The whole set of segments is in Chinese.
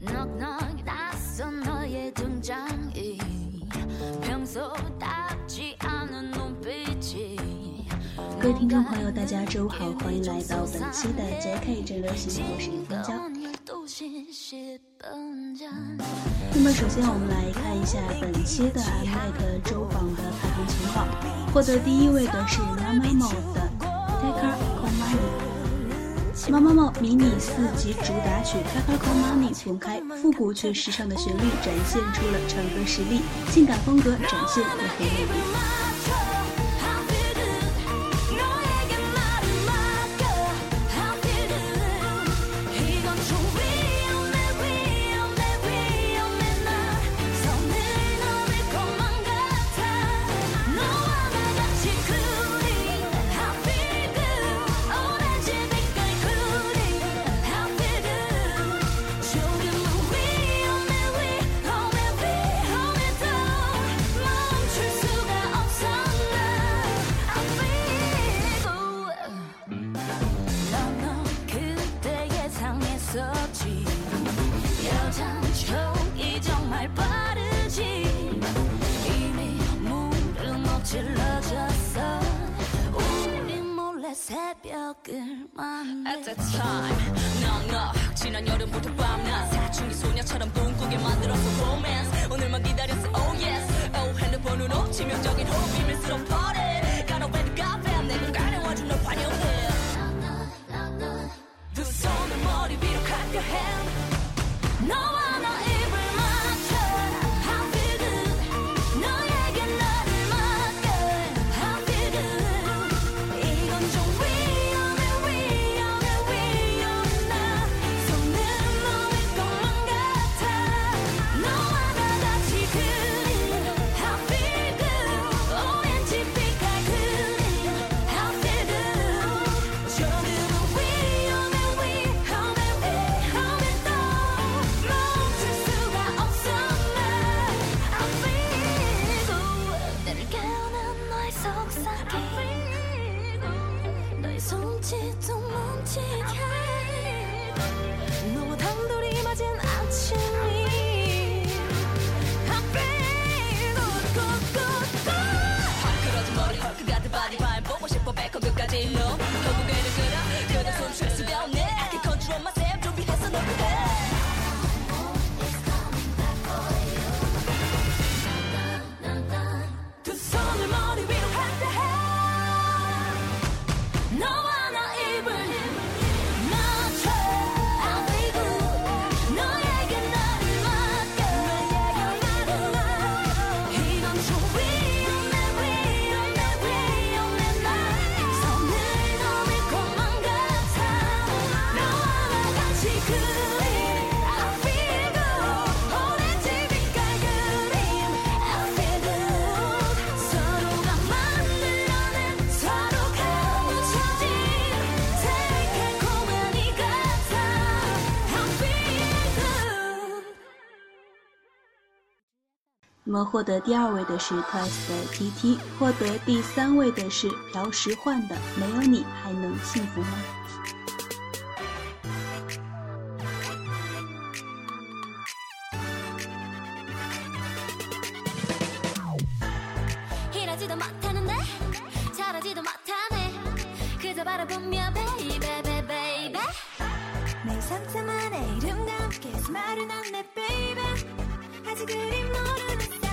各位听众朋友，大家周五好，欢迎来到本期的 JKJ 流行，我是林娇。那么首先我们来看一下本期的 I K 周榜的排行情况，获得第一位的是 Mama Mo 的 TakecareconMarry。喜欢猫猫迷你四级主打曲《I'll Call Money》重开，复古却时尚的旋律展现出了唱歌实力，性感风格展现也很美丽。At that time, 넉넉 지난 여름부터 밤낮 사춘기 소녀처럼 꿈꾸게 만들었어 romance. 오늘만 기다렸어 oh yes. Oh 핸드폰으로 치명적인 호흡이 미스러 버려 那么获得第二位的是 Twice 的 T T，获得第三位的是朴实焕的《没有你还能幸福吗》。good enough.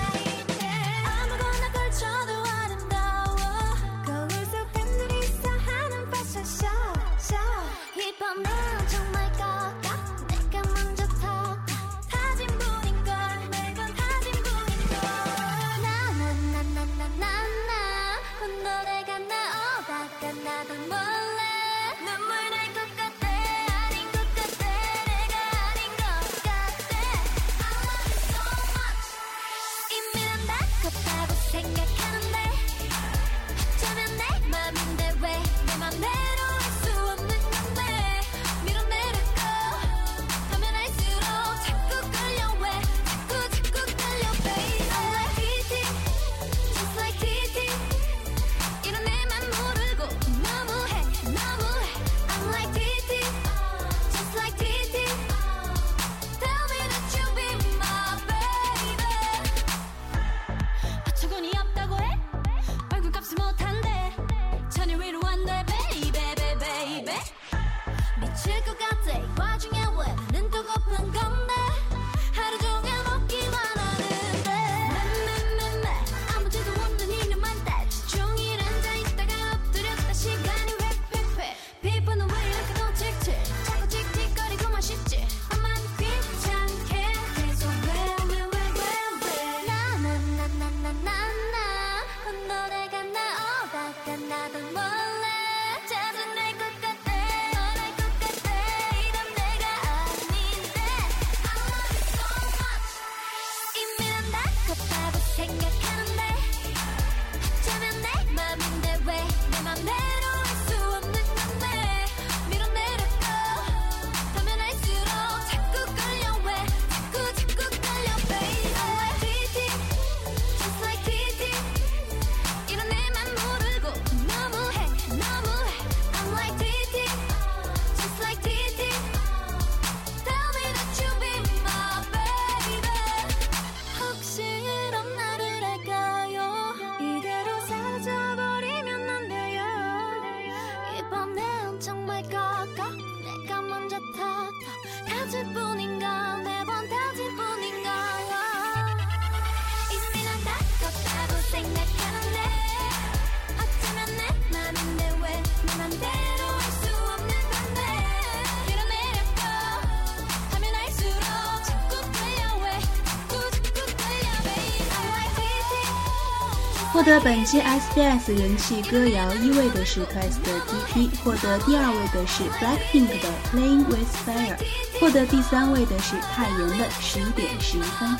获得本期 SBS 人气歌谣一位的是 Twice 的 TP，获得第二位的是 Blackpink 的 Playing with Fire，获得第三位的是泰妍的十一点十一分。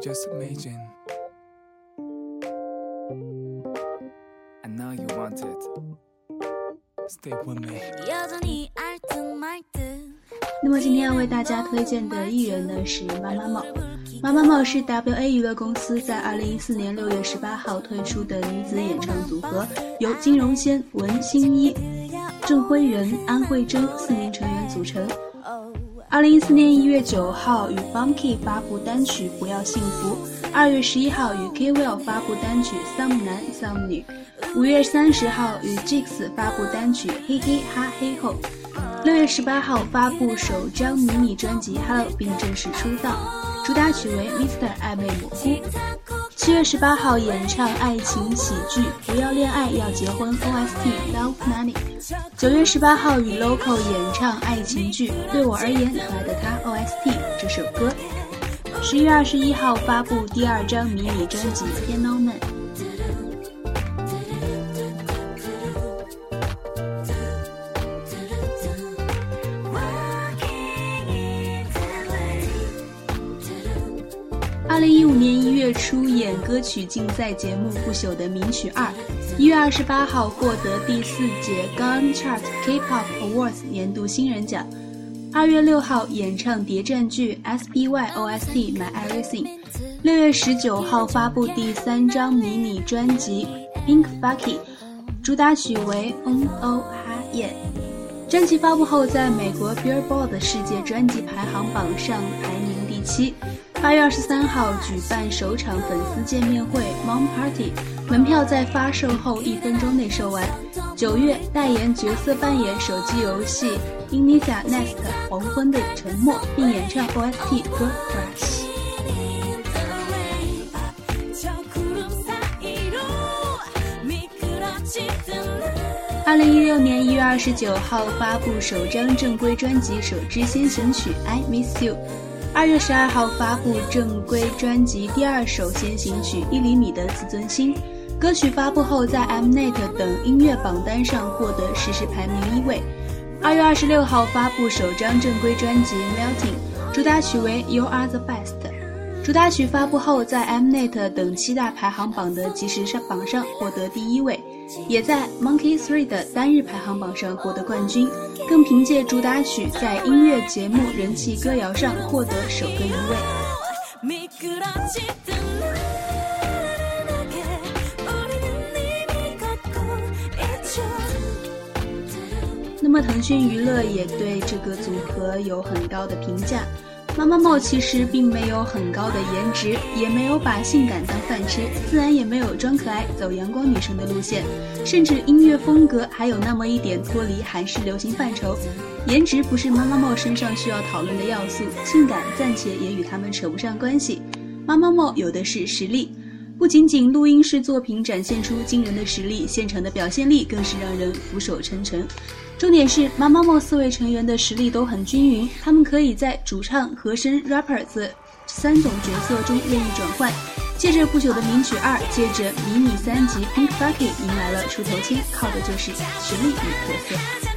Just imagine. I know you want it. Stay with me. 여전히 알듯말듯 那么今天要为大家推荐的艺人呢是妈妈帽。妈妈帽是 WA 娱乐公司在2014年6月18号推出的女子演唱组合，由金荣仙、文心一、郑辉仁、安慧珍四名成员组成。二零一四年一月九号与 Bunky 发布单曲《不要幸福》，二月十一号与 K Will 发布单曲《Some 男 Some 女》，五月三十号与 Jix 发布单曲《嘿嘿哈嘿吼》，六月十八号发布首张迷你专辑《Hello》并正式出道，主打曲为《Mister 暧昧模糊》。七月十八号演唱爱情喜剧《不要恋爱要结婚》OST《Love Money》。九月十八号与 Loco 演唱爱情剧《对我而言可爱的他》OST 这首歌。十月二十一号发布第二张迷你专辑《Piano Man》。月出演歌曲竞赛节目《不朽的名曲二》，一月二十八号获得第四届 Gun Chart K-pop Awards 年度新人奖。二月六号演唱谍战剧 S B Y O S T My Everything。六月十九号发布第三张迷你专辑 Pink Bucky，主打曲为 On O Ha Ye。专辑发布后，在美国 Billboard 世界专辑排行榜上排名第七。八月二十三号举办首场粉丝见面会 Mom Party，门票在发售后一分钟内售完。九月代言角色扮演手机游戏 Inisa Nest 黄昏的沉默，并演唱 OST 歌 Crush。二零一六年一月二十九号发布首张正规专辑首支先行曲 I Miss You。二月十二号发布正规专辑第二首先行曲《一厘米的自尊心》。歌曲发布后，在 Mnet 等音乐榜单上获得实时排名一位。二月二十六号发布首张正规专辑《Melting》，主打曲为《You Are the Best》。主打曲发布后，在 Mnet 等七大排行榜的即时上榜上获得第一位，也在 MONKEY Three 的单日排行榜上获得冠军，更凭借主打曲在音乐节目、人气歌谣上获得首个一位。那么腾讯娱乐也对这个组合有很高的评价。妈妈帽其实并没有很高的颜值，也没有把性感当饭吃，自然也没有装可爱走阳光女生的路线，甚至音乐风格还有那么一点脱离韩式流行范畴。颜值不是妈妈帽身上需要讨论的要素，性感暂且也与他们扯不上关系。妈妈帽有的是实力，不仅仅录音室作品展现出惊人的实力，现场的表现力更是让人俯首称臣。重点是妈妈茂四位成员的实力都很均匀，他们可以在主唱、和声、rapper 这三种角色中任意转换。借着不朽的名曲二，借着迷你三辑 Pink Bucky 迎来了出头签，靠的就是实力与特色。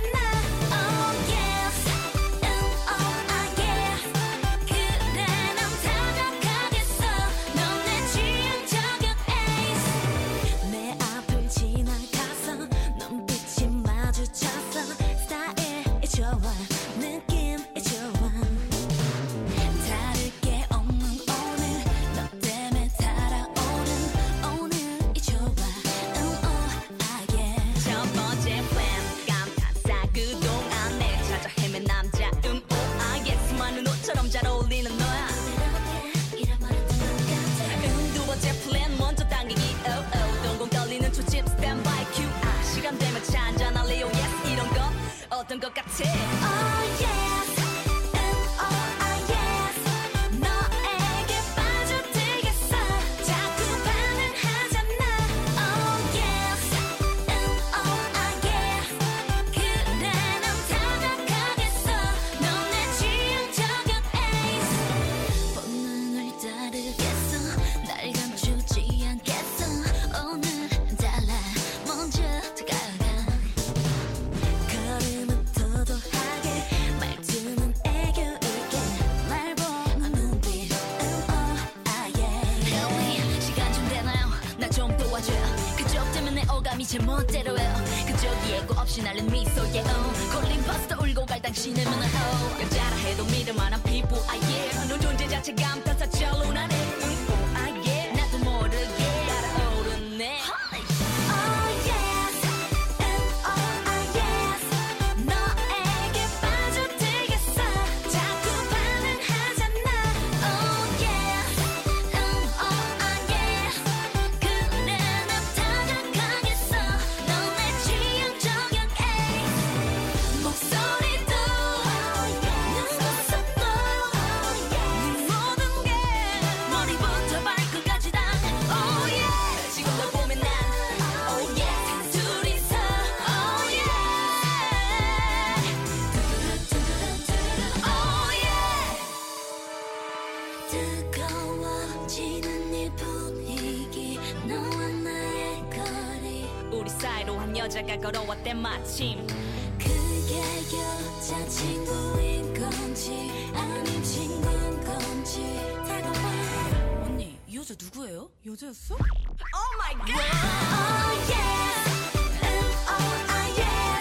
것 같아 oh, yeah. 제 멋대로예요 그저 예고 없이 날린 미소에 oh. 걸린 파스타 울고 갈 당신의 눈은 oh. 여자라 해도 믿을 만한 피부 아예 넌 존재 자체가 암따사 절로나네 뜨거워지는 이 분위기 너와 나의 거리 우리 사이로 한 여자가 걸어왔대 마침 그게 여자친구인 건지 아님 친구인 건지 다가와 언니 이 여자 누구예요? 여자였어? Oh my god. Oh yeah. And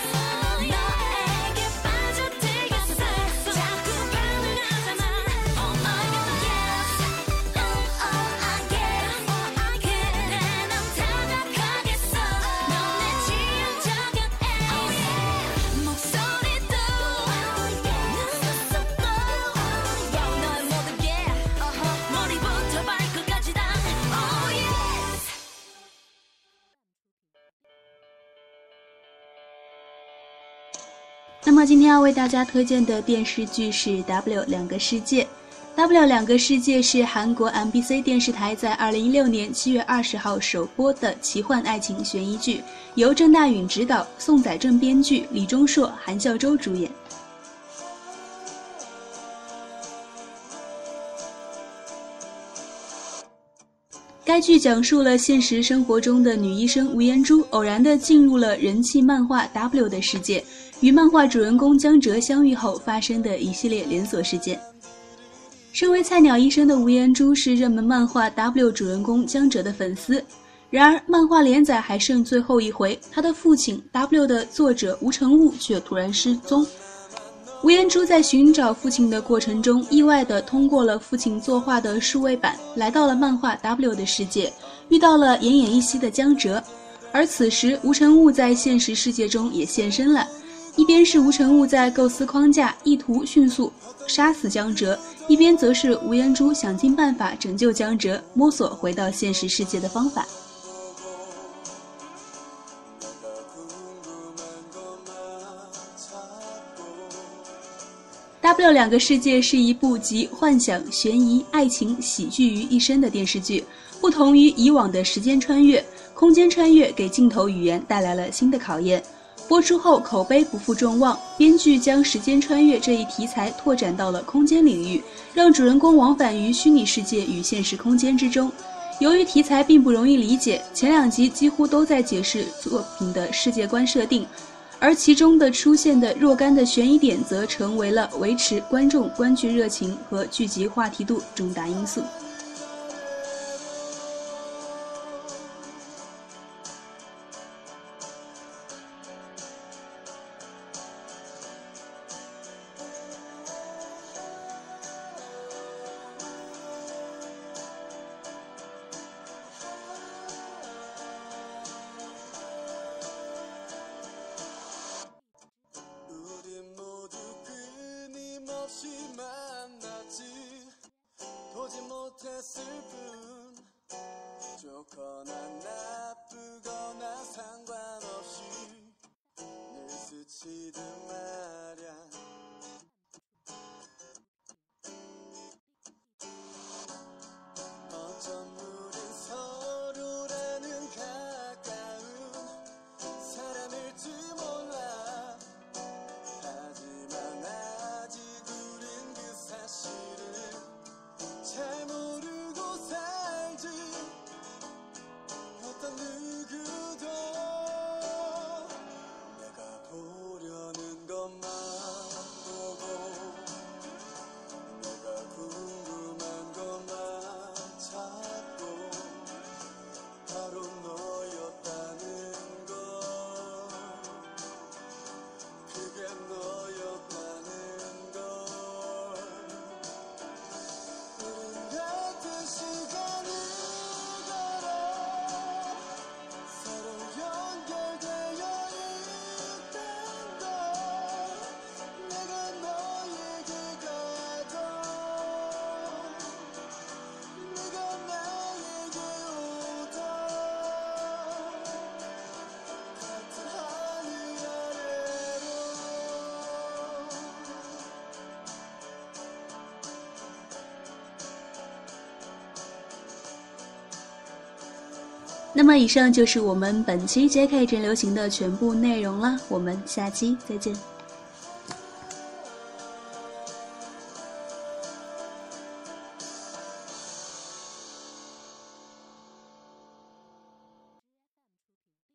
么今天要为大家推荐的电视剧是《W 两个世界》。《W 两个世界》是韩国 MBC 电视台在二零一六年七月二十号首播的奇幻爱情悬疑剧，由郑大允执导，宋载正编剧，李钟硕、韩孝周主演。该剧讲述了现实生活中的女医生吴妍珠偶然地进入了人气漫画 W 的世界，与漫画主人公江哲相遇后发生的一系列连锁事件。身为菜鸟医生的吴彦珠是热门漫画 W 主人公江哲的粉丝，然而漫画连载还剩最后一回，他的父亲 W 的作者吴成悟却突然失踪。吴彦珠在寻找父亲的过程中，意外地通过了父亲作画的数位板，来到了漫画 W 的世界，遇到了奄奄一息的江哲。而此时，吴成悟在现实世界中也现身了，一边是吴承恩在构思框架，意图迅速杀死江哲，一边则是吴彦珠想尽办法拯救江哲，摸索回到现实世界的方法。W 两个世界是一部集幻想、悬疑、爱情、喜剧于一身的电视剧。不同于以往的时间穿越、空间穿越，给镜头语言带来了新的考验。播出后口碑不负众望，编剧将时间穿越这一题材拓展到了空间领域，让主人公往返于虚拟世界与现实空间之中。由于题材并不容易理解，前两集几乎都在解释作品的世界观设定。而其中的出现的若干的悬疑点，则成为了维持观众观剧热情和剧集话题度重大因素。那么以上就是我们本期 JK 真流行的全部内容了，我们下期再见。